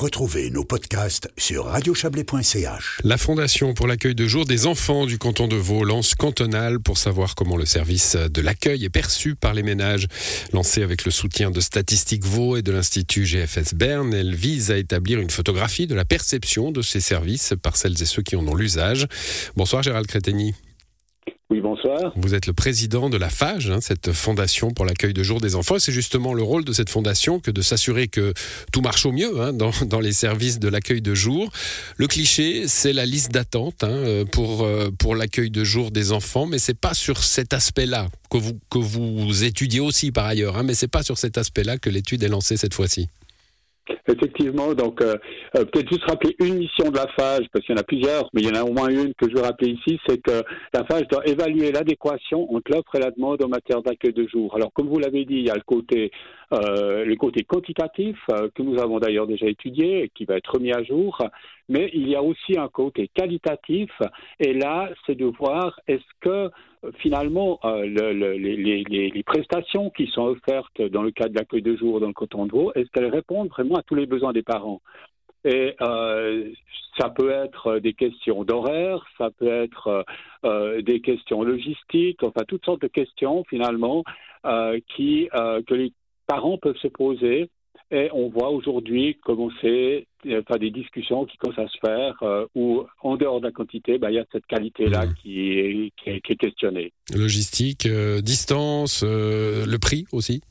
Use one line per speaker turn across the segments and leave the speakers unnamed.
Retrouvez nos podcasts sur radiochablais.ch.
La Fondation pour l'accueil de jour des enfants du canton de Vaud lance Cantonal pour savoir comment le service de l'accueil est perçu par les ménages. Lancée avec le soutien de Statistique Vaud et de l'Institut GFS Berne, elle vise à établir une photographie de la perception de ces services par celles et ceux qui en ont l'usage. Bonsoir Gérald Crétegny.
Bonsoir.
Vous êtes le président de la FAGE, hein, cette fondation pour l'accueil de jour des enfants. C'est justement le rôle de cette fondation que de s'assurer que tout marche au mieux hein, dans, les services de l'accueil de jour. Le cliché, c'est la liste d'attente hein, pour, euh, pour l'accueil de jour des enfants, mais c'est pas sur cet aspect-là que vous, que vous étudiez aussi par ailleurs, mais c'est pas sur cet aspect-là que l'étude est lancée cette fois-ci.
Effectivement, donc euh, euh, peut-être juste rappeler une mission de la phage, parce qu'il y en a plusieurs, mais il y en a au moins une que je veux rappeler ici, c'est que la phage doit évaluer l'adéquation entre l'offre et la demande en matière d'accueil de jour. Alors comme vous l'avez dit, il y a le côté, euh, le côté quantitatif que nous avons d'ailleurs déjà étudié et qui va être remis à jour, mais il y a aussi un côté qualitatif, et là, c'est de voir est-ce que finalement euh, le, les, prestations qui sont offertes dans le cadre de l'accueil de jour dans le canton de est-ce qu'elles répondent vraiment à tous les besoins des parents? Et euh, ça peut être des questions d'horaire, ça peut être euh, des questions logistiques, enfin toutes sortes de questions finalement qui que les parents peuvent se poser. Et on voit aujourd'hui commencer enfin, des discussions qui commencent à se faire euh, où, en dehors de la quantité, bah, il y a cette qualité-là mmh. qui, est, qui, est, questionnée.
Logistique, euh, distance, euh, le prix aussi?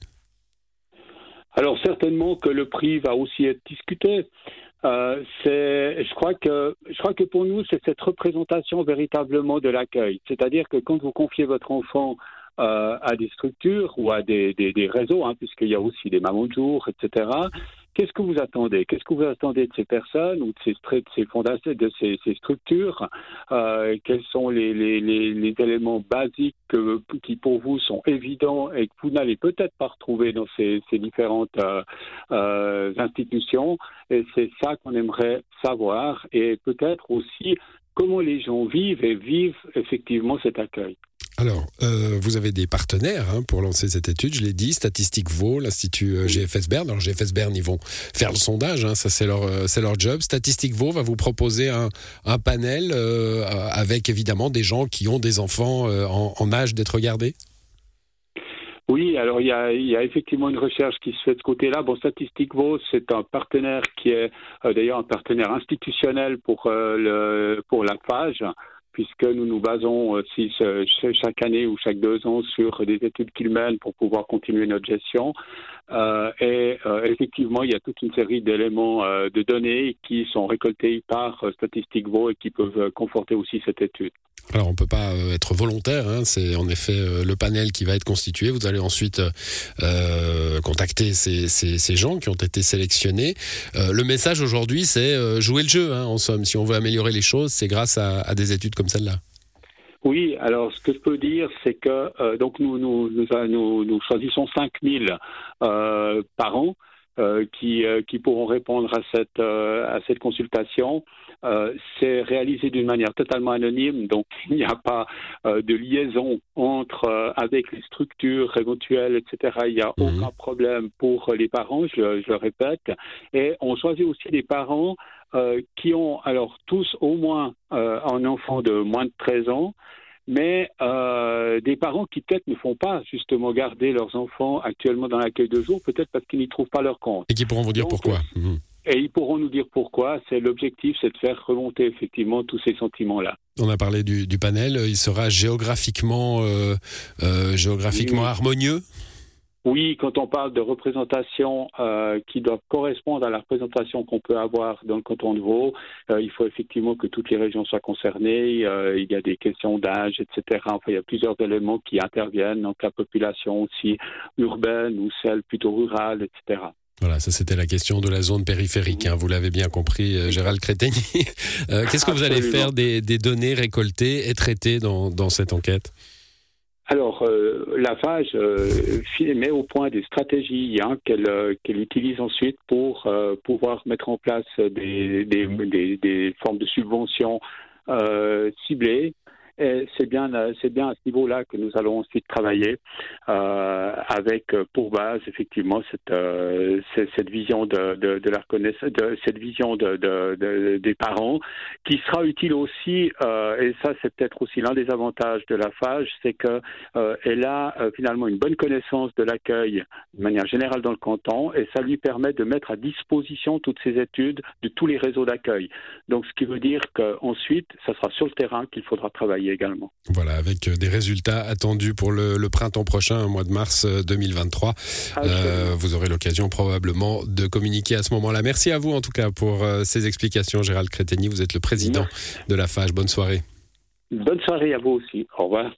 Alors certainement que le prix va aussi être discuté. c'est, je crois que, je crois que pour nous, c'est cette représentation véritablement de l'accueil. C'est-à-dire que quand vous confiez votre enfant euh, à des structures ou à des, des, réseaux, hein, puisqu'il y a aussi des mamans de jour, etc. Qu'est-ce que vous attendez? Qu'est-ce que vous attendez de ces personnes ou de ces, de ces fondations, de ces, ces structures? Euh, Quels sont les, les, les, éléments basiques que, qui pour vous sont évidents et que vous n'allez peut-être pas retrouver dans ces, ces différentes euh, institutions? Et c'est ça qu'on aimerait savoir et peut-être aussi comment les gens vivent et vivent effectivement cet accueil.
Alors, euh, vous avez des partenaires hein, pour lancer cette étude, je l'ai dit, Statistique Vaud, l'Institut euh, GFS Bern. Alors, GFS Bern, ils vont faire le sondage, hein, ça c'est leur, euh, c'est leur job. Statistique Vaud va vous proposer un, un panel avec évidemment des gens qui ont des enfants en, âge d'être regardés
oui, alors il y, a, y, a, effectivement une recherche qui se fait de ce côté-là. Bon, Statistique Vaud, c'est un partenaire qui est d'ailleurs un partenaire institutionnel pour, le, pour la page puisque nous nous basons aussi euh, chaque année ou chaque deux ans sur des études qu'ils mènent pour pouvoir continuer notre gestion. Euh, et euh, effectivement, il y a toute une série d'éléments de données qui sont récoltés par Statistique Vaud et qui peuvent conforter aussi cette étude.
Alors on peut pas euh, être volontaire, hein. c'est en effet euh, le panel qui va être constitué. Vous allez ensuite euh, contacter ces, gens qui ont été sélectionnés. le message aujourd'hui, c'est jouer le jeu. Hein, en somme, si on veut améliorer les choses, c'est grâce à, des études comme celle-là.
Oui, alors ce que je peux dire, c'est que donc nous nous, nous, nous, choisissons 5000 par an. Qui, qui pourront répondre à cette, à cette consultation. Euh, c'est réalisé d'une manière totalement anonyme, donc il n'y a pas euh, de liaison entre euh, avec les structures éventuelles, etc. Il n'y a mhm. aucun problème pour les parents, je, je, le répète, et on choisit aussi des parents qui ont alors tous au moins un enfant de moins de 13 ans mais euh, des parents qui peut-être ne font pas justement garder leurs enfants actuellement dans l'accueil de jour, peut-être parce qu'ils n'y trouvent pas leur compte.
Et qui pourront vous dire pourquoi. Mhm.
Et ils pourront nous dire pourquoi. C'est l'objectif, c'est de faire remonter effectivement tous ces sentiments-là.
On a parlé du, panel. Il sera géographiquement, euh, euh, géographiquement harmonieux?
Oui, quand on parle de représentation euh, qui doit correspondre à la représentation qu'on peut avoir dans le canton de Vaud, il faut effectivement que toutes les régions soient concernées. il y a des questions d'âge, etc. Enfin, il y a plusieurs éléments qui interviennent, donc la population aussi urbaine ou celle plutôt rurale, etc.
Voilà, ça c'était la question de la zone périphérique. Hein, vous l'avez bien compris, euh, Gérald Crétegny. Euh, qu'est-ce que vous allez faire des, données récoltées et traitées dans, cette enquête?
Alors, euh, la FAGE met au point des stratégies hein, qu'elle utilise ensuite pour pouvoir mettre en place des, des formes de subventions ciblées Et c'est bien, c'est bien à ce niveau-là que nous allons ensuite travailler avec pour base effectivement cette, cette vision de, de, la cette vision de, de, des parents, qui sera utile aussi. et ça, c'est peut-être aussi l'un des avantages de la FAGE, c'est que elle a finalement une bonne connaissance de l'accueil de manière générale dans le canton, et ça lui permet de mettre à disposition toutes ces études de tous les réseaux d'accueil. Donc, ce qui veut dire qu'ensuite, ça sera sur le terrain qu'il faudra travailler également.
Voilà, avec euh, des résultats attendus pour le, printemps prochain, au mois de mars 2023. Euh, euh, vous aurez l'occasion probablement de communiquer à ce moment-là. Merci à vous en tout cas pour ces explications, Gérald Créteni. Vous êtes le président de la FAGE. Bonne soirée.
Bonne soirée à vous aussi. Au revoir.